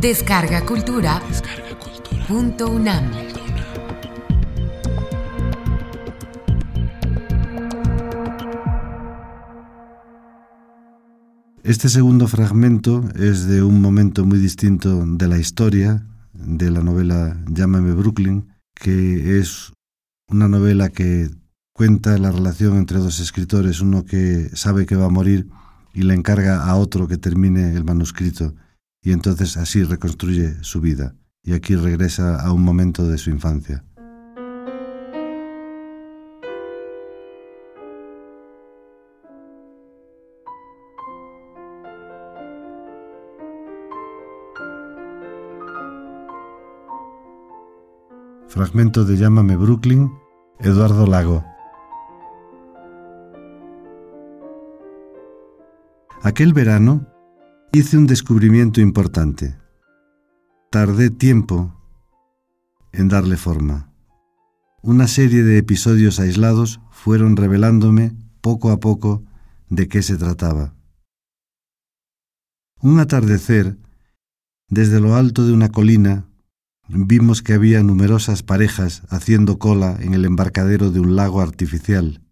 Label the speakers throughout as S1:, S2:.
S1: Descarga Cultura. Punto UNAM.
S2: Este segundo fragmento es de un momento muy distinto de la historia de la novela Llámame Brooklyn, que es una novela que cuenta la relación entre dos escritores, uno que sabe que va a morir y le encarga a otro que termine el manuscrito y entonces así reconstruye su vida y aquí regresa a un momento de su infancia. Fragmento de Llámame Brooklyn, Eduardo Lago. Aquel verano hice un descubrimiento importante. Tardé tiempo en darle forma. Una serie de episodios aislados fueron revelándome poco a poco de qué se trataba. Un atardecer, desde lo alto de una colina, vimos que había numerosas parejas haciendo cola en el embarcadero de un lago artificial.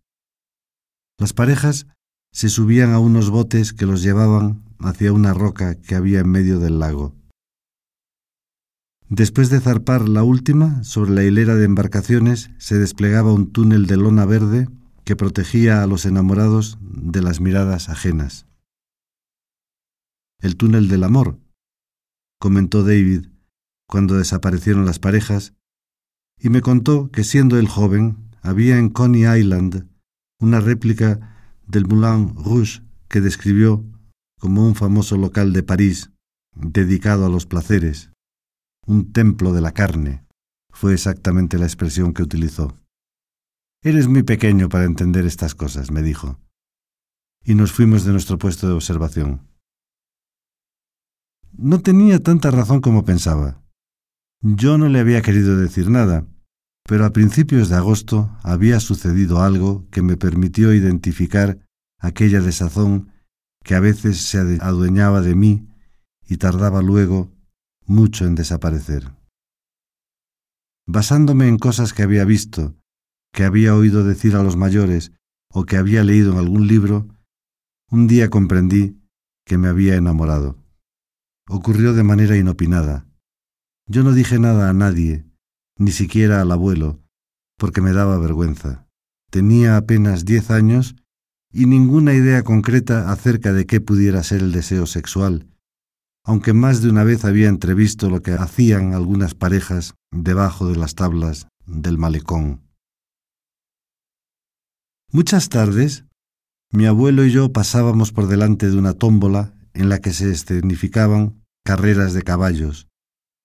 S2: Las parejas se subían a unos botes que los llevaban hacia una roca que había en medio del lago. Después de zarpar la última, sobre la hilera de embarcaciones se desplegaba un túnel de lona verde que protegía a los enamorados de las miradas ajenas. El túnel del amor, comentó David cuando desaparecieron las parejas, y me contó que siendo él joven había en Coney Island una réplica del Moulin Rouge que describió como un famoso local de París dedicado a los placeres, un templo de la carne, fue exactamente la expresión que utilizó. Eres muy pequeño para entender estas cosas, me dijo. Y nos fuimos de nuestro puesto de observación. No tenía tanta razón como pensaba. Yo no le había querido decir nada, pero a principios de agosto había sucedido algo que me permitió identificar aquella desazón que a veces se adueñaba de mí y tardaba luego mucho en desaparecer. Basándome en cosas que había visto, que había oído decir a los mayores o que había leído en algún libro, un día comprendí que me había enamorado. Ocurrió de manera inopinada. Yo no dije nada a nadie, ni siquiera al abuelo, porque me daba vergüenza. Tenía apenas diez años y ninguna idea concreta acerca de qué pudiera ser el deseo sexual, aunque más de una vez había entrevisto lo que hacían algunas parejas debajo de las tablas del malecón. Muchas tardes, mi abuelo y yo pasábamos por delante de una tómbola en la que se escenificaban carreras de caballos.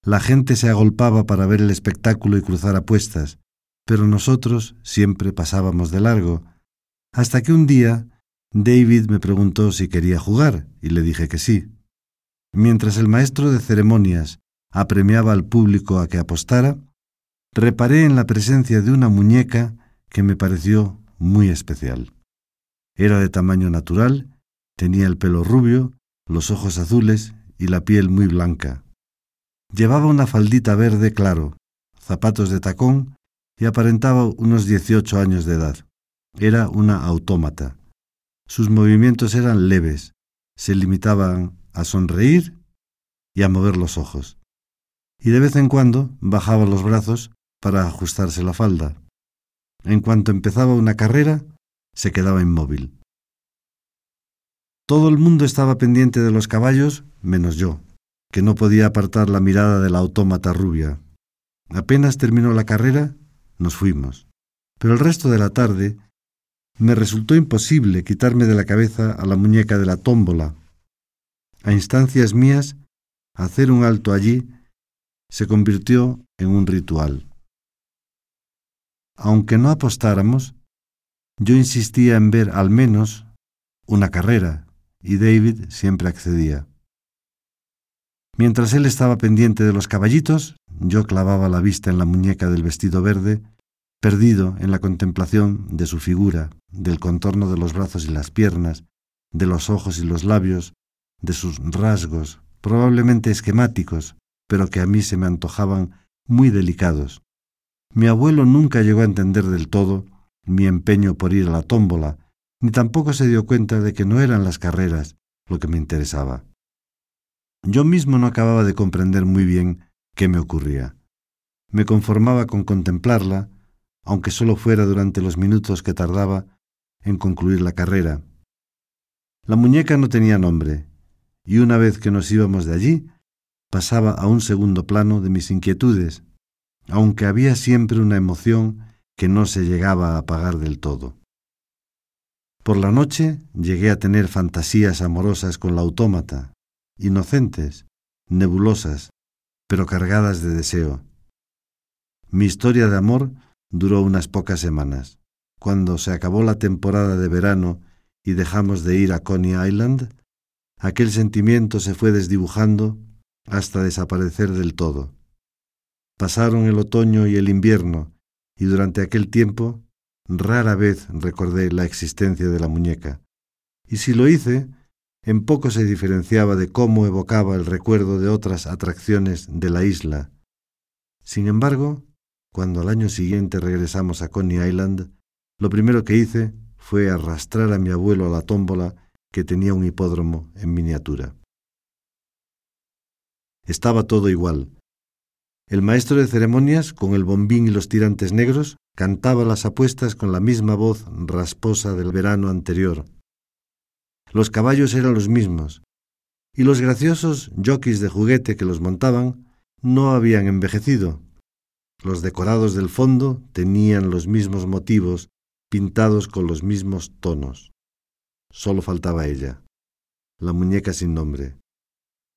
S2: La gente se agolpaba para ver el espectáculo y cruzar apuestas, pero nosotros siempre pasábamos de largo, hasta que un día David me preguntó si quería jugar y le dije que sí. Mientras el maestro de ceremonias apremiaba al público a que apostara, reparé en la presencia de una muñeca que me pareció muy especial. Era de tamaño natural, tenía el pelo rubio, los ojos azules y la piel muy blanca. Llevaba una faldita verde claro, zapatos de tacón y aparentaba unos dieciocho años de edad. Era una autómata. Sus movimientos eran leves, se limitaban a sonreír y a mover los ojos. Y de vez en cuando bajaba los brazos para ajustarse la falda. En cuanto empezaba una carrera, se quedaba inmóvil. Todo el mundo estaba pendiente de los caballos, menos yo, que no podía apartar la mirada de la autómata rubia. Apenas terminó la carrera, nos fuimos. Pero el resto de la tarde me resultó imposible quitarme de la cabeza a la muñeca de la tómbola. A instancias mías, hacer un alto allí se convirtió en un ritual. Aunque no apostáramos, yo insistía en ver al menos una carrera, y David siempre accedía. Mientras él estaba pendiente de los caballitos, yo clavaba la vista en la muñeca del vestido verde perdido en la contemplación de su figura, del contorno de los brazos y las piernas, de los ojos y los labios, de sus rasgos, probablemente esquemáticos, pero que a mí se me antojaban muy delicados. Mi abuelo nunca llegó a entender del todo mi empeño por ir a la tómbola, ni tampoco se dio cuenta de que no eran las carreras lo que me interesaba. Yo mismo no acababa de comprender muy bien qué me ocurría. Me conformaba con contemplarla, aunque solo fuera durante los minutos que tardaba en concluir la carrera. La muñeca no tenía nombre, y una vez que nos íbamos de allí, pasaba a un segundo plano de mis inquietudes, aunque había siempre una emoción que no se llegaba a apagar del todo. Por la noche llegué a tener fantasías amorosas con la autómata, inocentes, nebulosas, pero cargadas de deseo. Mi historia de amor duró unas pocas semanas. Cuando se acabó la temporada de verano y dejamos de ir a Coney Island, aquel sentimiento se fue desdibujando hasta desaparecer del todo. Pasaron el otoño y el invierno, y durante aquel tiempo rara vez recordé la existencia de la muñeca. Y si lo hice, en poco se diferenciaba de cómo evocaba el recuerdo de otras atracciones de la isla. Sin embargo, cuando al año siguiente regresamos a Coney Island, lo primero que hice fue arrastrar a mi abuelo a la tómbola que tenía un hipódromo en miniatura. Estaba todo igual. El maestro de ceremonias, con el bombín y los tirantes negros, cantaba las apuestas con la misma voz rasposa del verano anterior. Los caballos eran los mismos, y los graciosos jockeys de juguete que los montaban no habían envejecido. Los decorados del fondo tenían los mismos motivos, pintados con los mismos tonos. Solo faltaba ella, la muñeca sin nombre.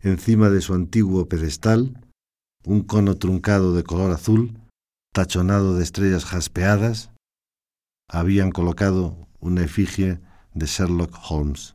S2: Encima de su antiguo pedestal, un cono truncado de color azul, tachonado de estrellas jaspeadas, habían colocado una efigie de Sherlock Holmes.